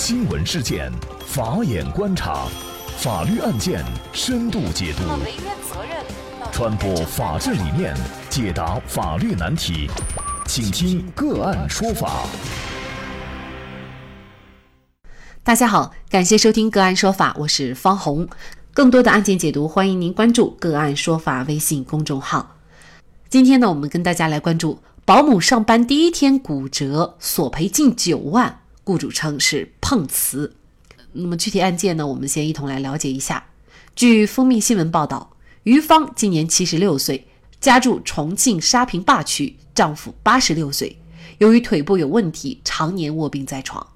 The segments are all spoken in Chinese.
新闻事件，法眼观察，法律案件深度解读，传播法治理念，解答法律难题，请听个案说法。大家好，感谢收听个案说法，我是方红。更多的案件解读，欢迎您关注个案说法微信公众号。今天呢，我们跟大家来关注保姆上班第一天骨折，索赔近九万。雇主称是碰瓷，那么具体案件呢？我们先一同来了解一下。据封面新闻报道，于芳今年七十六岁，家住重庆沙坪坝区，丈夫八十六岁，由于腿部有问题，常年卧病在床。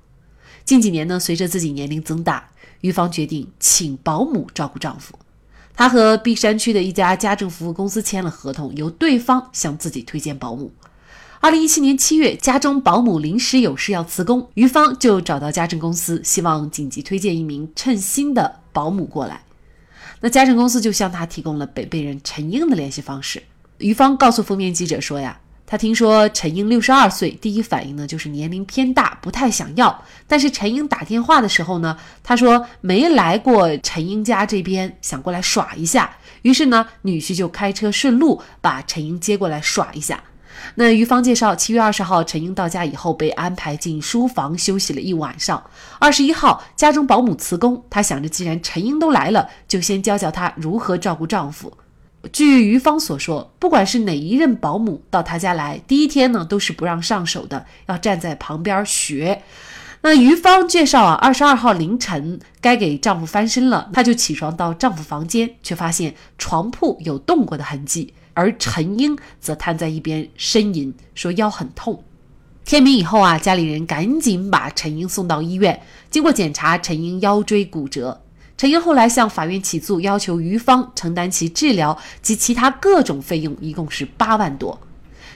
近几年呢，随着自己年龄增大，于芳决定请保姆照顾丈夫。她和璧山区的一家家政服务公司签了合同，由对方向自己推荐保姆。二零一七年七月，家中保姆临时有事要辞工，于芳就找到家政公司，希望紧急推荐一名称心的保姆过来。那家政公司就向他提供了北碚人陈英的联系方式。于芳告诉封面记者说：“呀，他听说陈英六十二岁，第一反应呢就是年龄偏大，不太想要。但是陈英打电话的时候呢，他说没来过陈英家这边，想过来耍一下。于是呢，女婿就开车顺路把陈英接过来耍一下。”那于芳介绍，七月二十号陈英到家以后被安排进书房休息了一晚上。二十一号家中保姆辞工，她想着既然陈英都来了，就先教教她如何照顾丈夫。据于芳所说，不管是哪一任保姆到她家来，第一天呢都是不让上手的，要站在旁边学。那于芳介绍啊，二十二号凌晨该给丈夫翻身了，她就起床到丈夫房间，却发现床铺有动过的痕迹。而陈英则瘫在一边呻吟，说腰很痛。天明以后啊，家里人赶紧把陈英送到医院。经过检查，陈英腰椎骨折。陈英后来向法院起诉，要求于芳承担其治疗及其他各种费用，一共是八万多。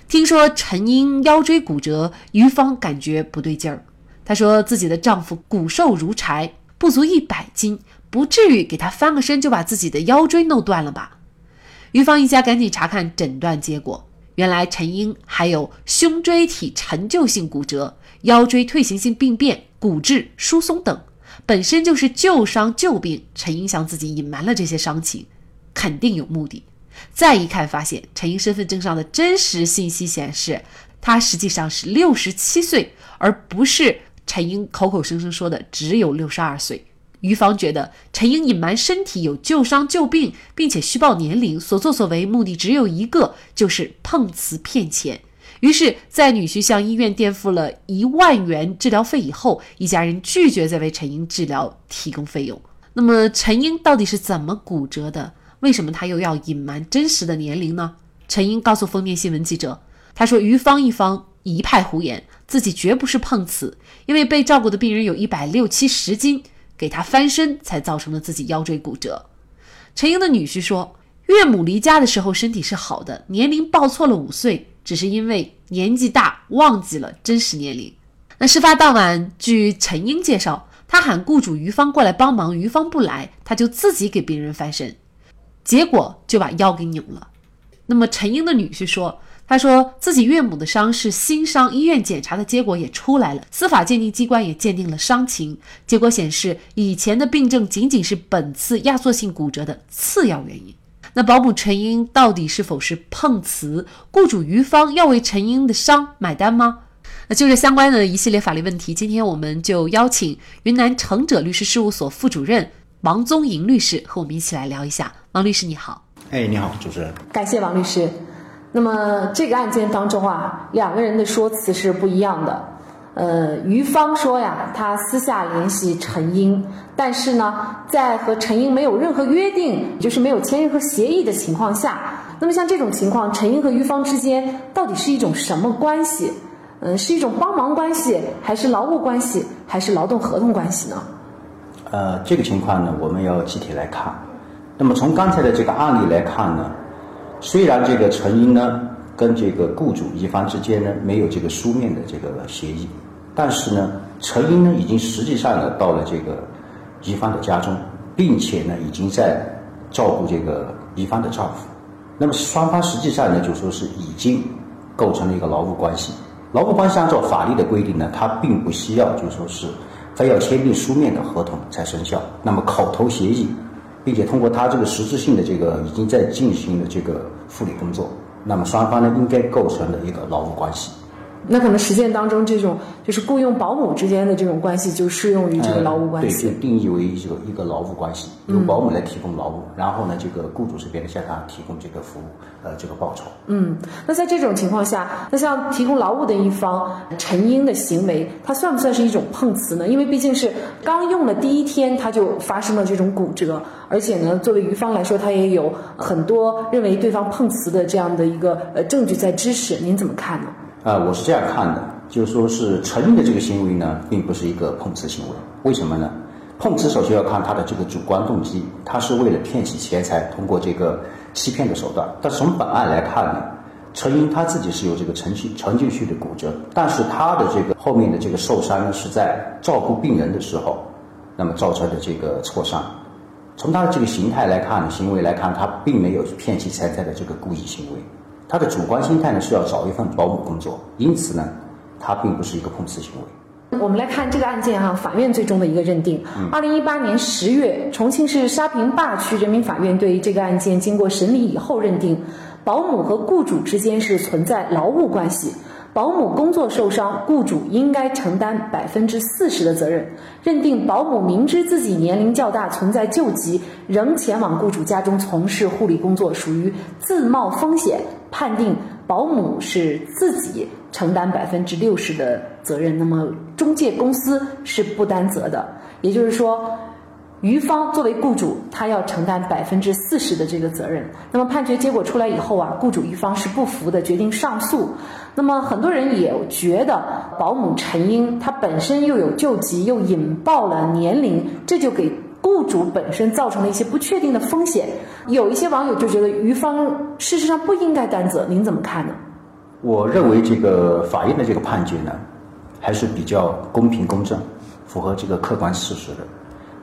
听说陈英腰椎骨折，于芳感觉不对劲儿。她说自己的丈夫骨瘦如柴，不足一百斤，不至于给他翻个身就把自己的腰椎弄断了吧？于芳一家赶紧查看诊断结果，原来陈英还有胸椎体陈旧性骨折、腰椎退行性病变、骨质疏松等，本身就是旧伤旧病。陈英向自己隐瞒了这些伤情，肯定有目的。再一看，发现陈英身份证上的真实信息显示，她实际上是六十七岁，而不是陈英口口声声说的只有六十二岁。于芳觉得陈英隐瞒身体有旧伤旧病，并且虚报年龄，所作所为目的只有一个，就是碰瓷骗钱。于是，在女婿向医院垫付了一万元治疗费以后，一家人拒绝再为陈英治疗提供费用。那么，陈英到底是怎么骨折的？为什么他又要隐瞒真实的年龄呢？陈英告诉封面新闻记者：“他说，于芳一方一派胡言，自己绝不是碰瓷，因为被照顾的病人有一百六七十斤。”给他翻身，才造成了自己腰椎骨折。陈英的女婿说，岳母离家的时候身体是好的，年龄报错了五岁，只是因为年纪大忘记了真实年龄。那事发当晚，据陈英介绍，他喊雇主于芳过来帮忙，于芳不来，他就自己给病人翻身，结果就把腰给扭了。那么陈英的女婿说。他说自己岳母的伤是新伤，医院检查的结果也出来了，司法鉴定机关也鉴定了伤情，结果显示以前的病症仅仅是本次压缩性骨折的次要原因。那保姆陈英到底是否是碰瓷？雇主于芳要为陈英的伤买单吗？那就这相关的一系列法律问题，今天我们就邀请云南成者律师事务所副主任王宗莹律师和我们一起来聊一下。王律师你好，哎，你好，主持人，感谢王律师。那么这个案件当中啊，两个人的说辞是不一样的。呃，于芳说呀，他私下联系陈英，但是呢，在和陈英没有任何约定，就是没有签任何协议的情况下，那么像这种情况，陈英和于芳之间到底是一种什么关系？嗯，是一种帮忙关系，还是劳务关系，还是劳动合同关系呢？呃，这个情况呢，我们要具体来看。那么从刚才的这个案例来看呢？虽然这个陈英呢跟这个雇主乙方之间呢没有这个书面的这个协议，但是呢，陈英呢已经实际上呢到了这个乙方的家中，并且呢已经在照顾这个乙方的丈夫。那么双方实际上呢就说是已经构成了一个劳务关系。劳务关系按照法律的规定呢，它并不需要就说是非要签订书面的合同才生效。那么口头协议，并且通过他这个实质性的这个已经在进行的这个护理工作，那么双方呢应该构成了一个劳务关系。那可能实践当中，这种就是雇佣保姆之间的这种关系，就适用于这个劳务关系。对，就定义为一个一个劳务关系，由保姆来提供劳务，然后呢，这个雇主这边向他提供这个服务，呃，这个报酬。嗯，那在这种情况下，那像提供劳务的一方陈英的行为，他算不算是一种碰瓷呢？因为毕竟是刚用了第一天，他就发生了这种骨折，而且呢，作为于方来说，他也有很多认为对方碰瓷的这样的一个呃证据在支持。您怎么看呢？啊，我是这样看的，就是说是陈英的这个行为呢，并不是一个碰瓷行为。为什么呢？碰瓷首先要看他的这个主观动机，他是为了骗取钱财，通过这个欺骗的手段。但是从本案来看呢，陈英他自己是有这个程序程进去的骨折，但是他的这个后面的这个受伤，是在照顾病人的时候，那么造成的这个挫伤。从他的这个形态来看，行为来看，他并没有骗取钱财的这个故意行为。他的主观心态呢是要找一份保姆工作，因此呢，他并不是一个碰瓷行为。我们来看这个案件哈，法院最终的一个认定。二零一八年十月，重庆市沙坪坝区人民法院对这个案件经过审理以后认定，保姆和雇主之间是存在劳务关系。保姆工作受伤，雇主应该承担百分之四十的责任。认定保姆明知自己年龄较大，存在救急，仍前往雇主家中从事护理工作，属于自冒风险。判定保姆是自己承担百分之六十的责任，那么中介公司是不担责的。也就是说。于方作为雇主，他要承担百分之四十的这个责任。那么判决结果出来以后啊，雇主一方是不服的，决定上诉。那么很多人也觉得保姆陈英她本身又有救急，又引爆了年龄，这就给雇主本身造成了一些不确定的风险。有一些网友就觉得于方事实上不应该担责，您怎么看呢？我认为这个法院的这个判决呢，还是比较公平公正，符合这个客观事实的。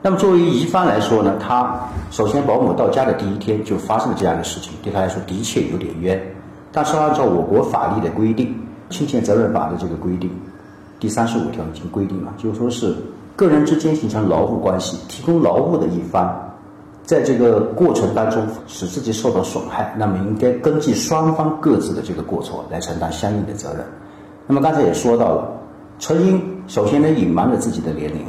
那么作为疑方来说呢，他首先保姆到家的第一天就发生了这样的事情，对他来说的确有点冤。但是按照我国法律的规定，《侵权责任法》的这个规定，第三十五条已经规定了，就是说是个人之间形成劳务关系，提供劳务的一方，在这个过程当中使自己受到损害，那么应该根据双方各自的这个过错来承担相应的责任。那么刚才也说到了，陈英首先呢隐瞒了自己的年龄。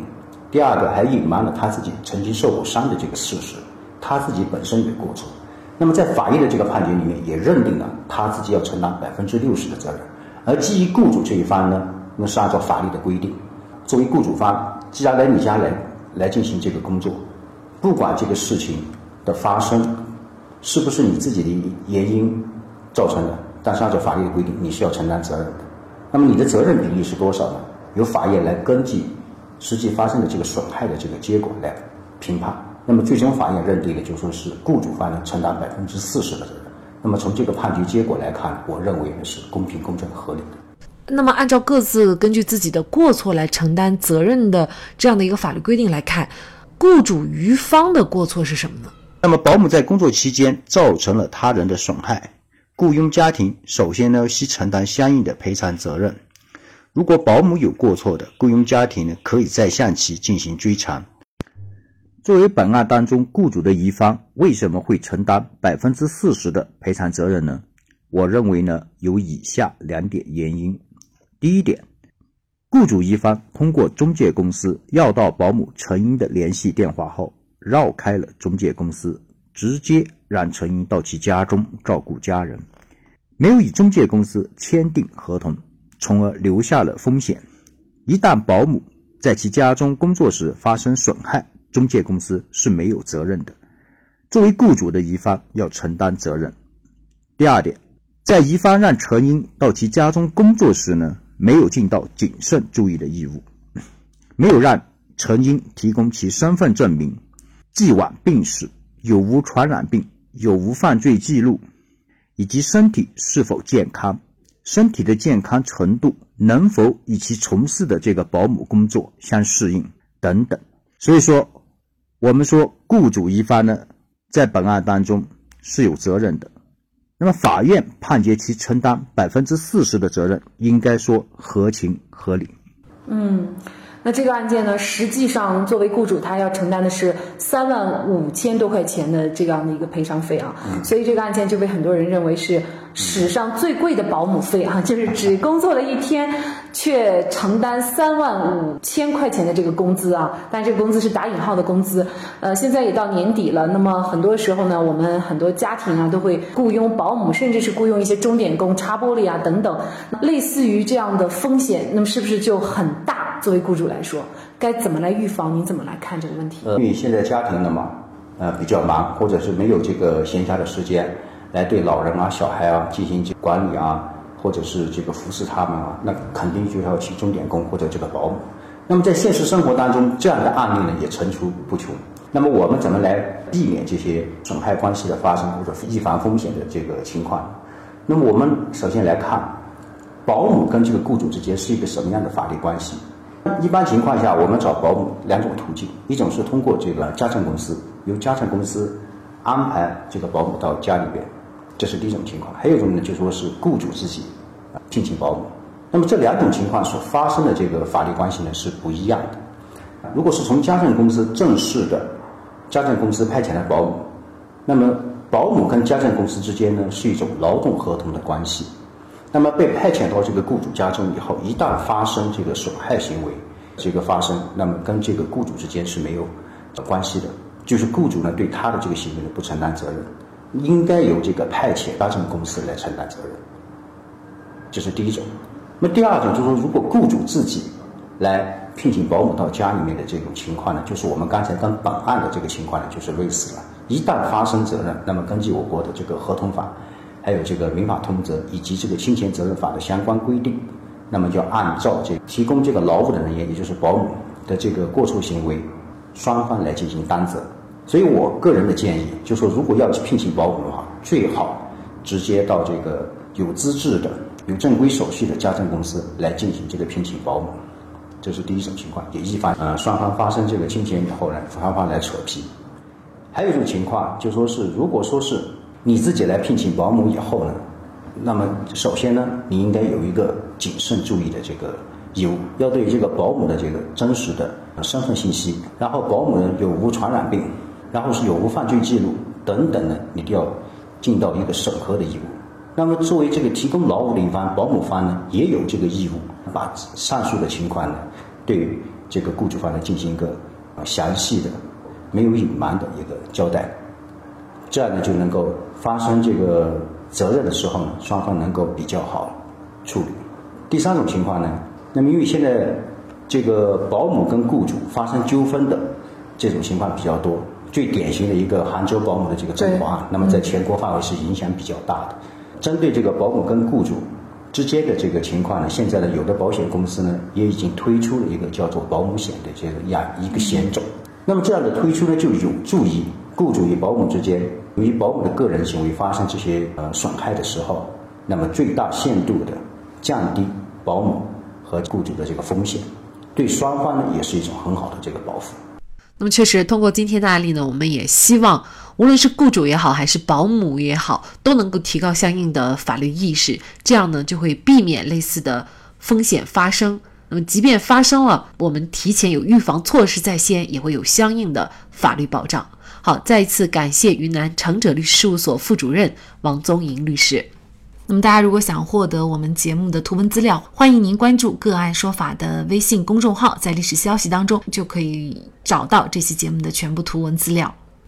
第二个还隐瞒了他自己曾经受过伤的这个事实，他自己本身有过错。那么在法院的这个判决里面也认定了他自己要承担百分之六十的责任。而基于雇主这一方呢，那是按照法律的规定，作为雇主方，既然来你家来来进行这个工作，不管这个事情的发生是不是你自己的原因造成的，但是按照法律的规定，你是要承担责任的。那么你的责任比例是多少呢？由法院来根据。实际发生的这个损害的这个结果来评判，那么最终法院认定的就说是雇主方呢承担百分之四十的责任。那么从这个判决结果来看，我认为呢是公平、公正、合理的。那么按照各自根据自己的过错来承担责任的这样的一个法律规定来看，雇主于方的过错是什么呢？那么保姆在工作期间造成了他人的损害，雇佣家庭首先呢需承担相应的赔偿责任。如果保姆有过错的，雇佣家庭呢，可以再向其进行追偿。作为本案当中雇主的一方，为什么会承担百分之四十的赔偿责任呢？我认为呢，有以下两点原因。第一点，雇主一方通过中介公司要到保姆陈英的联系电话后，绕开了中介公司，直接让陈英到其家中照顾家人，没有与中介公司签订合同。从而留下了风险。一旦保姆在其家中工作时发生损害，中介公司是没有责任的。作为雇主的一方要承担责任。第二点，在一方让陈英到其家中工作时呢，没有尽到谨慎注意的义务，没有让陈英提供其身份证明、既往病史、有无传染病、有无犯罪记录，以及身体是否健康。身体的健康程度能否与其从事的这个保姆工作相适应等等，所以说，我们说雇主一方呢，在本案当中是有责任的。那么法院判决其承担百分之四十的责任，应该说合情合理。嗯。那这个案件呢，实际上作为雇主，他要承担的是三万五千多块钱的这样的一个赔偿费啊，所以这个案件就被很多人认为是史上最贵的保姆费啊，就是只工作了一天，却承担三万五千块钱的这个工资啊，但这个工资是打引号的工资。呃，现在也到年底了，那么很多时候呢，我们很多家庭啊都会雇佣保姆，甚至是雇佣一些钟点工擦玻璃啊等等，类似于这样的风险，那么是不是就很大？作为雇主来说，该怎么来预防？您怎么来看这个问题？因为现在家庭的嘛，呃，比较忙，或者是没有这个闲暇的时间来对老人啊、小孩啊进行这管理啊，或者是这个服侍他们啊，那肯定就要请钟点工或者这个保姆。那么在现实生活当中，这样的案例呢也层出不穷。那么我们怎么来避免这些损害关系的发生或者预防风险的这个情况？那么我们首先来看，保姆跟这个雇主之间是一个什么样的法律关系？一般情况下，我们找保姆两种途径，一种是通过这个家政公司，由家政公司安排这个保姆到家里边，这是第一种情况；还有一种呢，就说是雇主自己聘请保姆。那么这两种情况所发生的这个法律关系呢是不一样的。如果是从家政公司正式的家政公司派遣的保姆，那么保姆跟家政公司之间呢是一种劳动合同的关系。那么被派遣到这个雇主家中以后，一旦发生这个损害行为，这个发生，那么跟这个雇主之间是没有关系的，就是雇主呢对他的这个行为呢不承担责任，应该由这个派遣家政公司来承担责任。这是第一种。那么第二种就是说，如果雇主自己来聘请保姆到家里面的这种情况呢，就是我们刚才跟本案的这个情况呢就是类似了。一旦发生责任，那么根据我国的这个合同法。还有这个民法通则以及这个侵权责任法的相关规定，那么就按照这提供这个劳务的人员，也就是保姆的这个过错行为，双方来进行担责。所以我个人的建议，就说如果要聘请保姆的话，最好直接到这个有资质的、有正规手续的家政公司来进行这个聘请保姆，这是第一种情况，也预防呃双方发生这个侵权以后呢，双方来扯皮。还有一种情况，就说是如果说是。你自己来聘请保姆以后呢，那么首先呢，你应该有一个谨慎注意的这个义务，要对这个保姆的这个真实的身份信息，然后保姆呢有无传染病，然后是有无犯罪记录等等呢，你都要尽到一个审核的义务。那么作为这个提供劳务的一方，保姆方呢也有这个义务，把上述的情况呢，对这个雇主方呢进行一个详细的、没有隐瞒的一个交代。这样呢，就能够发生这个责任的时候呢，双方能够比较好处理。第三种情况呢，那么因为现在这个保姆跟雇主发生纠纷的这种情况比较多，最典型的一个杭州保姆的这个争夺案，那么在全国范围是影响比较大的。针对这个保姆跟雇主之间的这个情况呢，现在呢，有的保险公司呢也已经推出了一个叫做保姆险的这个样一个险种。那么这样的推出呢，就有助于雇主与保姆之间。由于保姆的个人行为发生这些呃损害的时候，那么最大限度的降低保姆和雇主的这个风险，对双方呢也是一种很好的这个保护。那么确实，通过今天的案例呢，我们也希望无论是雇主也好，还是保姆也好，都能够提高相应的法律意识，这样呢就会避免类似的风险发生。那么即便发生了，我们提前有预防措施在先，也会有相应的法律保障。好，再一次感谢云南成者律师事务所副主任王宗莹律师。那么，大家如果想获得我们节目的图文资料，欢迎您关注“个案说法”的微信公众号，在历史消息当中就可以找到这期节目的全部图文资料。